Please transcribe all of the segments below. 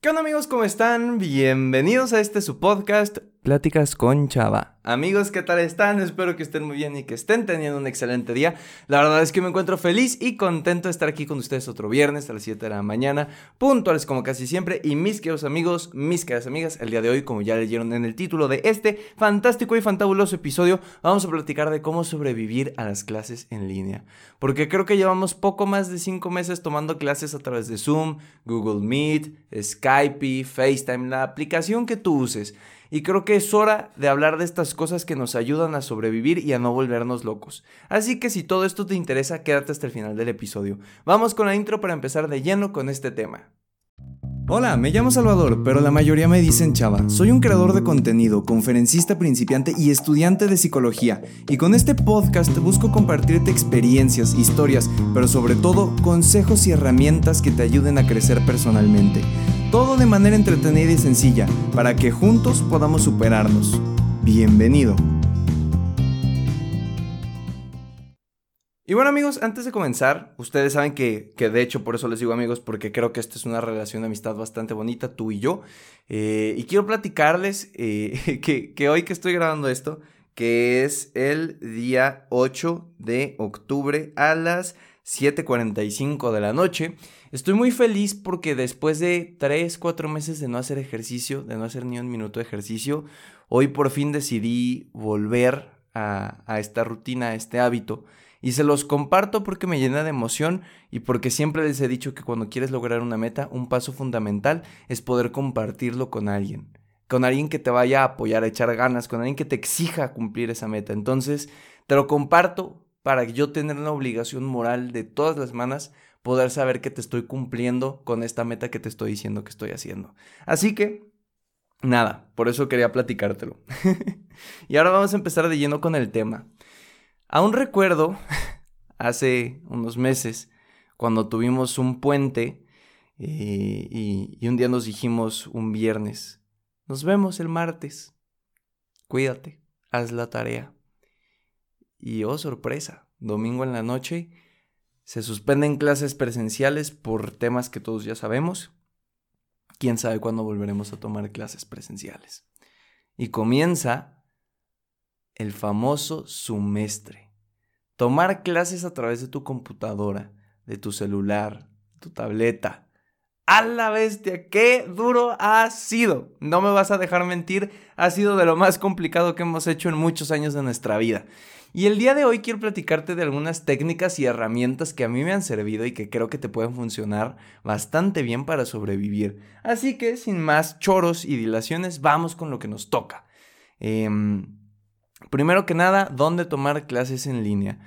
¿Qué onda amigos? ¿Cómo están? Bienvenidos a este su podcast, Pláticas con Chava. Amigos, ¿qué tal están? Espero que estén muy bien y que estén teniendo un excelente día. La verdad es que me encuentro feliz y contento de estar aquí con ustedes otro viernes a las 7 de la mañana, puntuales como casi siempre. Y mis queridos amigos, mis queridas amigas, el día de hoy, como ya leyeron en el título de este fantástico y fantabuloso episodio, vamos a platicar de cómo sobrevivir a las clases en línea. Porque creo que llevamos poco más de 5 meses tomando clases a través de Zoom, Google Meet, Skype, FaceTime, la aplicación que tú uses. Y creo que es hora de hablar de estas cosas que nos ayudan a sobrevivir y a no volvernos locos. Así que si todo esto te interesa, quédate hasta el final del episodio. Vamos con la intro para empezar de lleno con este tema. Hola, me llamo Salvador, pero la mayoría me dicen Chava. Soy un creador de contenido, conferencista principiante y estudiante de psicología. Y con este podcast busco compartirte experiencias, historias, pero sobre todo consejos y herramientas que te ayuden a crecer personalmente. Todo de manera entretenida y sencilla, para que juntos podamos superarnos. Bienvenido. Y bueno amigos, antes de comenzar, ustedes saben que, de hecho por eso les digo amigos, porque creo que esta es una relación de amistad bastante bonita, tú y yo. Eh, y quiero platicarles eh, que, que hoy que estoy grabando esto, que es el día 8 de octubre a las 7.45 de la noche, estoy muy feliz porque después de 3, 4 meses de no hacer ejercicio, de no hacer ni un minuto de ejercicio, hoy por fin decidí volver a, a esta rutina, a este hábito y se los comparto porque me llena de emoción y porque siempre les he dicho que cuando quieres lograr una meta, un paso fundamental es poder compartirlo con alguien. Con alguien que te vaya a apoyar, a echar ganas, con alguien que te exija cumplir esa meta. Entonces, te lo comparto para yo tener una obligación moral de todas las manos poder saber que te estoy cumpliendo con esta meta que te estoy diciendo que estoy haciendo. Así que, nada, por eso quería platicártelo. y ahora vamos a empezar de lleno con el tema. Aún recuerdo hace unos meses cuando tuvimos un puente eh, y un día nos dijimos un viernes, nos vemos el martes, cuídate, haz la tarea. Y oh sorpresa, domingo en la noche se suspenden clases presenciales por temas que todos ya sabemos. Quién sabe cuándo volveremos a tomar clases presenciales. Y comienza el famoso sumestre. Tomar clases a través de tu computadora, de tu celular, tu tableta. ¡A la bestia! ¡Qué duro ha sido! No me vas a dejar mentir, ha sido de lo más complicado que hemos hecho en muchos años de nuestra vida. Y el día de hoy quiero platicarte de algunas técnicas y herramientas que a mí me han servido y que creo que te pueden funcionar bastante bien para sobrevivir. Así que sin más choros y dilaciones, vamos con lo que nos toca. Eh, Primero que nada, ¿dónde tomar clases en línea?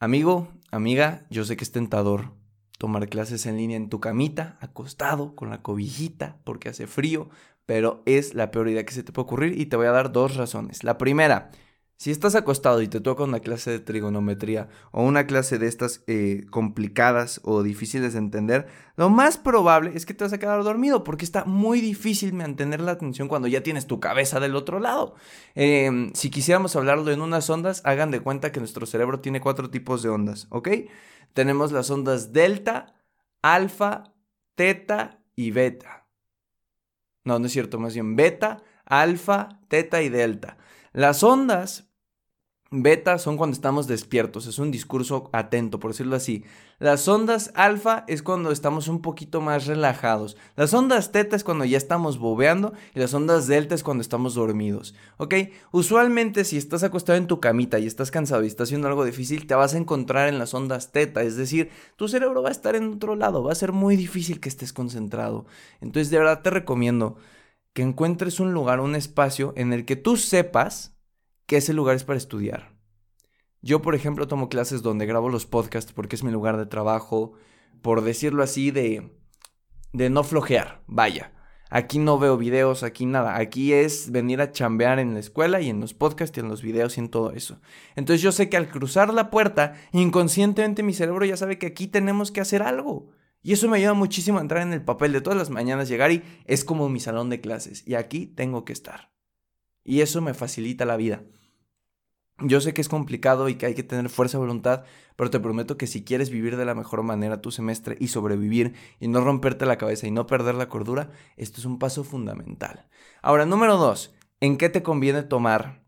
Amigo, amiga, yo sé que es tentador tomar clases en línea en tu camita, acostado, con la cobijita, porque hace frío, pero es la peor idea que se te puede ocurrir y te voy a dar dos razones. La primera, si estás acostado y te toca una clase de trigonometría o una clase de estas eh, complicadas o difíciles de entender, lo más probable es que te vas a quedar dormido porque está muy difícil mantener la atención cuando ya tienes tu cabeza del otro lado. Em, si quisiéramos hablarlo en unas ondas, hagan de cuenta que nuestro cerebro tiene cuatro tipos de ondas, ¿ok? Tenemos las ondas delta, alfa, teta y beta. No, no es cierto, más bien beta, alfa, teta y delta. Las ondas Beta son cuando estamos despiertos, es un discurso atento, por decirlo así. Las ondas alfa es cuando estamos un poquito más relajados. Las ondas teta es cuando ya estamos bobeando y las ondas delta es cuando estamos dormidos. ¿Ok? Usualmente si estás acostado en tu camita y estás cansado y estás haciendo algo difícil, te vas a encontrar en las ondas teta, es decir, tu cerebro va a estar en otro lado, va a ser muy difícil que estés concentrado. Entonces de verdad te recomiendo que encuentres un lugar, un espacio en el que tú sepas que ese lugar es para estudiar. Yo, por ejemplo, tomo clases donde grabo los podcasts porque es mi lugar de trabajo, por decirlo así, de, de no flojear, vaya. Aquí no veo videos, aquí nada. Aquí es venir a chambear en la escuela y en los podcasts y en los videos y en todo eso. Entonces yo sé que al cruzar la puerta, inconscientemente mi cerebro ya sabe que aquí tenemos que hacer algo. Y eso me ayuda muchísimo a entrar en el papel de todas las mañanas, llegar y es como mi salón de clases. Y aquí tengo que estar. Y eso me facilita la vida. Yo sé que es complicado y que hay que tener fuerza de voluntad, pero te prometo que si quieres vivir de la mejor manera tu semestre y sobrevivir y no romperte la cabeza y no perder la cordura, esto es un paso fundamental. Ahora, número dos, ¿en qué te conviene tomar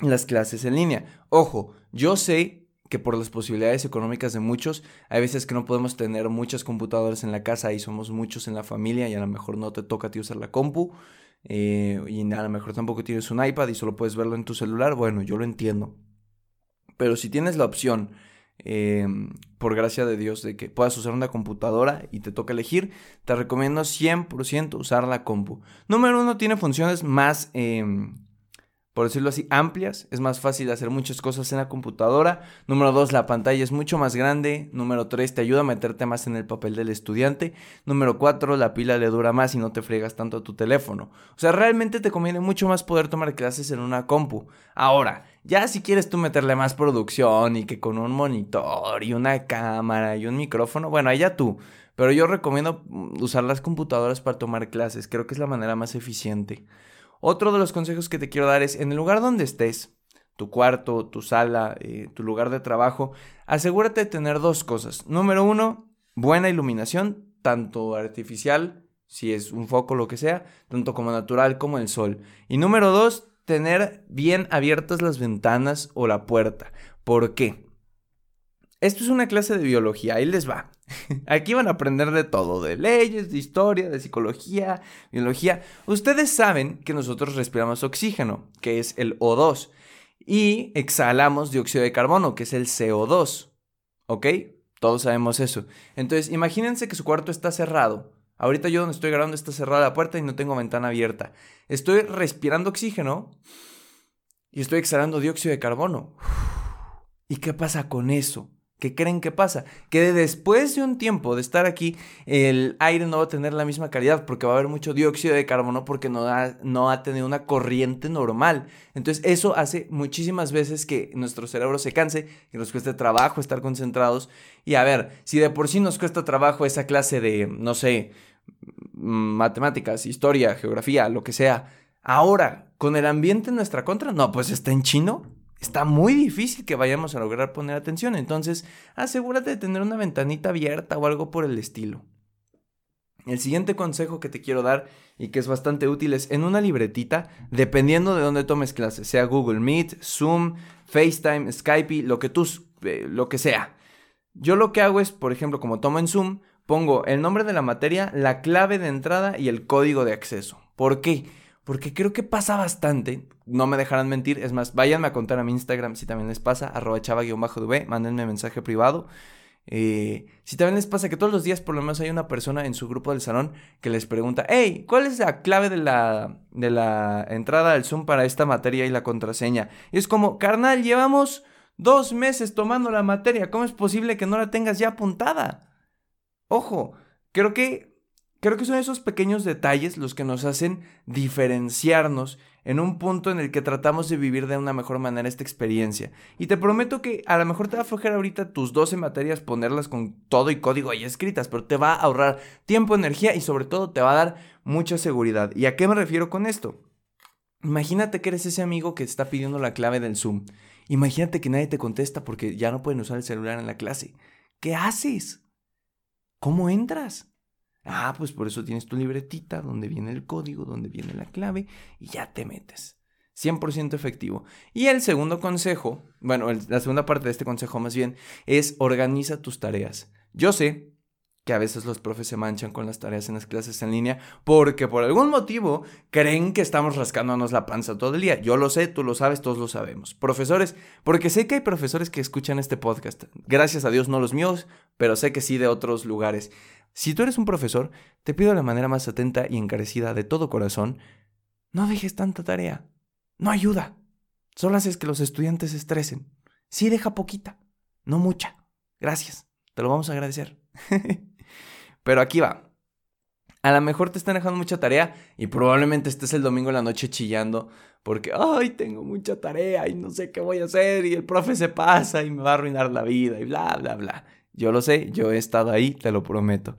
las clases en línea? Ojo, yo sé que por las posibilidades económicas de muchos, hay veces que no podemos tener muchas computadoras en la casa y somos muchos en la familia y a lo mejor no te toca a ti usar la compu eh, y a lo mejor tampoco tienes un iPad y solo puedes verlo en tu celular, bueno, yo lo entiendo. Pero si tienes la opción, eh, por gracia de Dios, de que puedas usar una computadora y te toca elegir, te recomiendo 100% usar la compu. Número uno, tiene funciones más... Em, por decirlo así, amplias. Es más fácil hacer muchas cosas en la computadora. Número dos, la pantalla es mucho más grande. Número tres, te ayuda a meterte más en el papel del estudiante. Número cuatro, la pila le dura más y no te fregas tanto a tu teléfono. O sea, realmente te conviene mucho más poder tomar clases en una compu. Ahora, ya si quieres tú meterle más producción y que con un monitor y una cámara y un micrófono, bueno, allá tú. Pero yo recomiendo mm, usar las computadoras para tomar clases. Creo que es la manera más eficiente. Otro de los consejos que te quiero dar es, en el lugar donde estés, tu cuarto, tu sala, eh, tu lugar de trabajo, asegúrate de tener dos cosas. Número uno, buena iluminación, tanto artificial, si es un foco, lo que sea, tanto como natural como el sol. Y número dos, tener bien abiertas las ventanas o la puerta. ¿Por qué? Esto es una clase de biología, ahí les va. Aquí van a aprender de todo, de leyes, de historia, de psicología, biología. Ustedes saben que nosotros respiramos oxígeno, que es el O2, y exhalamos dióxido de carbono, que es el CO2. ¿Ok? Todos sabemos eso. Entonces, imagínense que su cuarto está cerrado. Ahorita yo donde estoy grabando está cerrada la puerta y no tengo ventana abierta. Estoy respirando oxígeno y estoy exhalando dióxido de carbono. ¿Y qué pasa con eso? ¿Qué creen que pasa? Que después de un tiempo de estar aquí, el aire no va a tener la misma calidad porque va a haber mucho dióxido de carbono porque no, ha, no ha tenido una corriente normal. Entonces eso hace muchísimas veces que nuestro cerebro se canse, que nos cueste trabajo estar concentrados. Y a ver, si de por sí nos cuesta trabajo esa clase de, no sé, matemáticas, historia, geografía, lo que sea, ahora, con el ambiente en nuestra contra, no, pues está en chino está muy difícil que vayamos a lograr poner atención. Entonces, asegúrate de tener una ventanita abierta o algo por el estilo. El siguiente consejo que te quiero dar y que es bastante útil es en una libretita, dependiendo de dónde tomes clases, sea Google Meet, Zoom, FaceTime, Skype, lo que tú, eh, lo que sea. Yo lo que hago es, por ejemplo, como tomo en Zoom, pongo el nombre de la materia, la clave de entrada y el código de acceso. ¿Por qué? Porque creo que pasa bastante, no me dejarán mentir, es más, váyanme a contar a mi Instagram si también les pasa, arroba chava-dv, mándenme mensaje privado. Eh, si también les pasa que todos los días por lo menos hay una persona en su grupo del salón que les pregunta, hey, ¿cuál es la clave de la, de la entrada al Zoom para esta materia y la contraseña? Y es como, carnal, llevamos dos meses tomando la materia, ¿cómo es posible que no la tengas ya apuntada? Ojo, creo que Creo que son esos pequeños detalles los que nos hacen diferenciarnos en un punto en el que tratamos de vivir de una mejor manera esta experiencia. Y te prometo que a lo mejor te va a aflojar ahorita tus 12 materias ponerlas con todo y código ahí escritas, pero te va a ahorrar tiempo, energía y sobre todo te va a dar mucha seguridad. ¿Y a qué me refiero con esto? Imagínate que eres ese amigo que está pidiendo la clave del Zoom. Imagínate que nadie te contesta porque ya no pueden usar el celular en la clase. ¿Qué haces? ¿Cómo entras? Ah, pues por eso tienes tu libretita donde viene el código, donde viene la clave y ya te metes. 100% efectivo. Y el segundo consejo, bueno, la segunda parte de este consejo más bien, es organiza tus tareas. Yo sé que a veces los profes se manchan con las tareas en las clases en línea porque por algún motivo creen que estamos rascándonos la panza todo el día. Yo lo sé, tú lo sabes, todos lo sabemos. Profesores, porque sé que hay profesores que escuchan este podcast. Gracias a Dios no los míos, pero sé que sí de otros lugares. Si tú eres un profesor, te pido de la manera más atenta y encarecida de todo corazón, no dejes tanta tarea. No ayuda. Solo haces que los estudiantes se estresen. Sí deja poquita, no mucha. Gracias. Te lo vamos a agradecer. Pero aquí va. A lo mejor te están dejando mucha tarea y probablemente estés el domingo en la noche chillando porque, ay, tengo mucha tarea y no sé qué voy a hacer y el profe se pasa y me va a arruinar la vida y bla, bla, bla. Yo lo sé, yo he estado ahí, te lo prometo.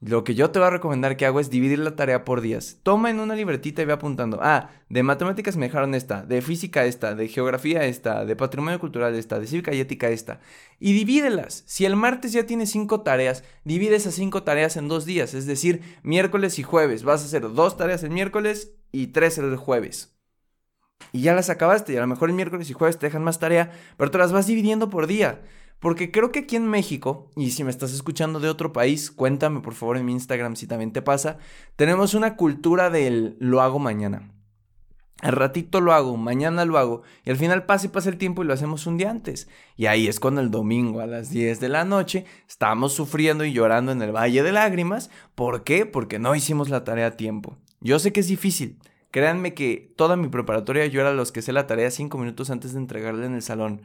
Lo que yo te voy a recomendar que hago es dividir la tarea por días. Toma en una libretita y ve apuntando. Ah, de matemáticas me dejaron esta, de física esta, de geografía esta, de patrimonio cultural esta, de cívica y ética esta. Y divídelas. Si el martes ya tienes cinco tareas, divide esas cinco tareas en dos días. Es decir, miércoles y jueves. Vas a hacer dos tareas el miércoles y tres el jueves. Y ya las acabaste. Y a lo mejor el miércoles y jueves te dejan más tarea, pero te las vas dividiendo por día. Porque creo que aquí en México, y si me estás escuchando de otro país, cuéntame por favor en mi Instagram si también te pasa, tenemos una cultura del lo hago mañana. Al ratito lo hago, mañana lo hago, y al final pasa y pasa el tiempo y lo hacemos un día antes. Y ahí es cuando el domingo a las 10 de la noche estamos sufriendo y llorando en el Valle de Lágrimas. ¿Por qué? Porque no hicimos la tarea a tiempo. Yo sé que es difícil. Créanme que toda mi preparatoria yo era los que sé la tarea cinco minutos antes de entregarla en el salón.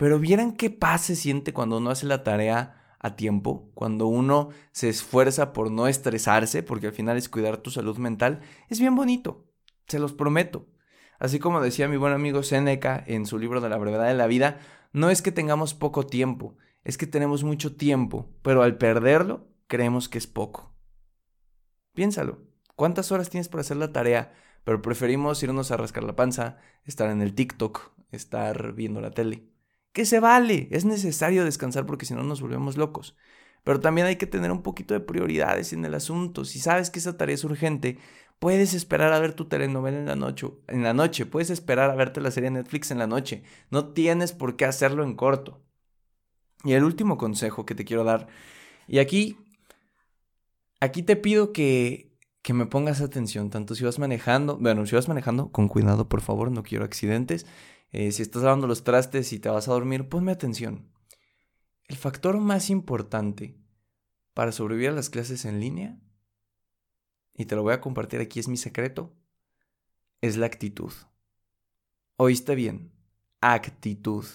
Pero vieran qué paz se siente cuando uno hace la tarea a tiempo, cuando uno se esfuerza por no estresarse, porque al final es cuidar tu salud mental, es bien bonito, se los prometo. Así como decía mi buen amigo Seneca en su libro de la brevedad de la vida, no es que tengamos poco tiempo, es que tenemos mucho tiempo, pero al perderlo creemos que es poco. Piénsalo, ¿cuántas horas tienes para hacer la tarea? Pero preferimos irnos a rascar la panza, estar en el TikTok, estar viendo la tele que se vale, es necesario descansar porque si no nos volvemos locos. Pero también hay que tener un poquito de prioridades en el asunto. Si sabes que esa tarea es urgente, puedes esperar a ver tu telenovela en la noche, en la noche, puedes esperar a verte la serie Netflix en la noche. No tienes por qué hacerlo en corto. Y el último consejo que te quiero dar, y aquí aquí te pido que que me pongas atención, tanto si vas manejando, bueno, si vas manejando, con cuidado, por favor, no quiero accidentes. Eh, si estás lavando los trastes y te vas a dormir, ponme atención. El factor más importante para sobrevivir a las clases en línea, y te lo voy a compartir aquí, es mi secreto, es la actitud. Oíste bien, actitud.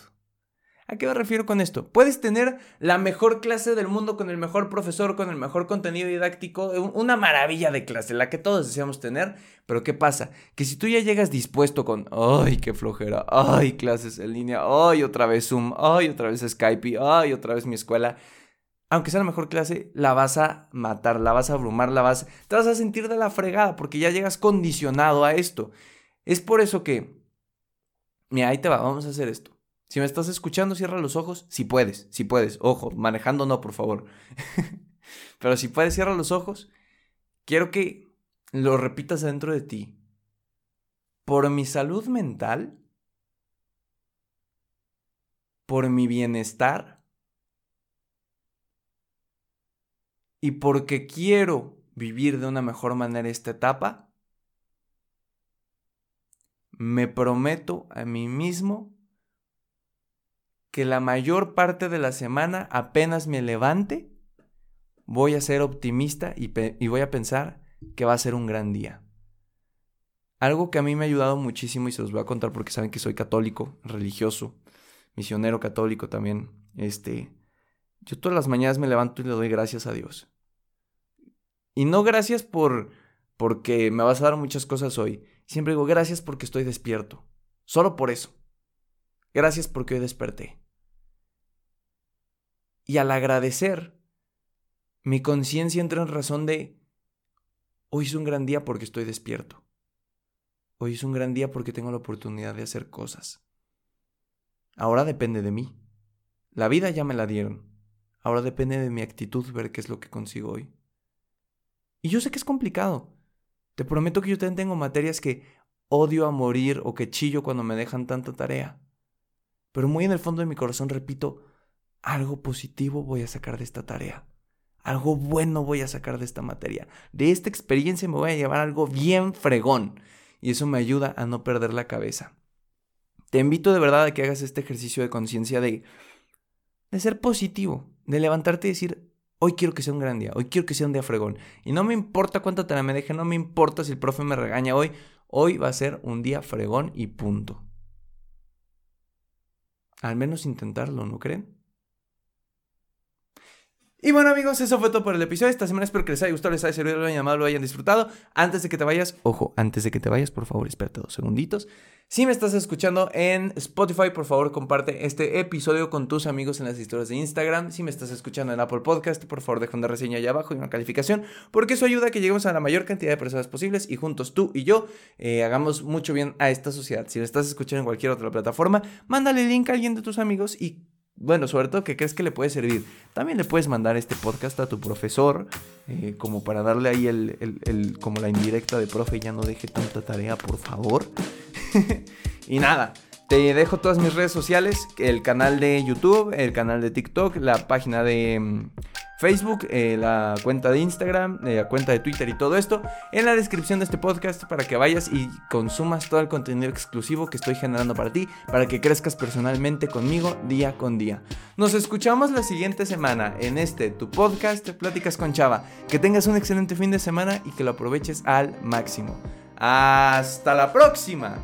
¿A qué me refiero con esto? Puedes tener la mejor clase del mundo con el mejor profesor, con el mejor contenido didáctico, una maravilla de clase, la que todos deseamos tener, pero ¿qué pasa? Que si tú ya llegas dispuesto con, ay, qué flojera, ay, clases en línea, ay, otra vez Zoom, ay, otra vez Skype, ay, otra vez mi escuela, aunque sea la mejor clase, la vas a matar, la vas a abrumar, la vas, te vas a sentir de la fregada porque ya llegas condicionado a esto. Es por eso que, mira, ahí te va, vamos a hacer esto. Si me estás escuchando, cierra los ojos. Si puedes, si puedes. Ojo, manejando no, por favor. Pero si puedes, cierra los ojos. Quiero que lo repitas dentro de ti. Por mi salud mental, por mi bienestar y porque quiero vivir de una mejor manera esta etapa, me prometo a mí mismo que la mayor parte de la semana apenas me levante, voy a ser optimista y, voy a pensar que va a ser un gran día. Algo que a mí me ha ayudado muchísimo y se los voy a contar porque saben que soy católico, religioso, misionero católico también. Este, yo todas las mañanas me levanto y le doy gracias a Dios. Y no gracias por porque me vas a dar muchas cosas hoy. Siempre digo gracias porque estoy despierto. Solo por eso. Gracias porque hoy desperté. Y al agradecer, mi conciencia entra en razón de, hoy es un gran día porque estoy despierto. Hoy es un gran día porque tengo la oportunidad de hacer cosas. Ahora depende de mí. La vida ya me la dieron. Ahora depende de mi actitud ver qué es lo que consigo hoy. Y yo sé que es complicado. Te prometo que yo también tengo materias que odio a morir o que chillo cuando me dejan tanta tarea. Pero muy en el fondo de mi corazón repito, algo positivo voy a sacar de esta tarea. Algo bueno voy a sacar de esta materia. De esta experiencia me voy a llevar algo bien fregón. Y eso me ayuda a no perder la cabeza. Te invito de verdad a que hagas este ejercicio de conciencia de, de ser positivo, de levantarte y decir, hoy quiero que sea un gran día, hoy quiero que sea un día fregón. Y no me importa cuánta tarea me deje, no me importa si el profe me regaña hoy, hoy va a ser un día fregón y punto. Al menos intentarlo, ¿no creen? Y bueno amigos, eso fue todo por el episodio. Esta semana espero que les haya gustado, les haya servido, lo hayan llamado, lo hayan disfrutado. Antes de que te vayas, ojo, antes de que te vayas, por favor, espérate dos segunditos. Si me estás escuchando en Spotify, por favor, comparte este episodio con tus amigos en las historias de Instagram. Si me estás escuchando en Apple Podcast, por favor, deja una reseña allá abajo y una calificación, porque eso ayuda a que lleguemos a la mayor cantidad de personas posibles y juntos tú y yo eh, hagamos mucho bien a esta sociedad. Si lo estás escuchando en cualquier otra plataforma, mándale el link a alguien de tus amigos y bueno, sobre todo que crees que le puede servir. También le puedes mandar este podcast a tu profesor, eh, como para darle ahí el, como la indirecta de profe, ya no deje tanta tarea, por favor. y nada, te dejo todas mis redes sociales, el canal de YouTube, el canal de TikTok, la página de mm, Facebook, eh, la cuenta de Instagram, eh, la cuenta de Twitter y todo esto en la descripción de este podcast para que vayas y consumas todo el contenido exclusivo que estoy generando para ti, para que crezcas personalmente conmigo día con día. Nos escuchamos la siguiente semana en este tu podcast Pláticas con Chava. Que tengas un excelente fin de semana y que lo aproveches al máximo. Hasta la próxima.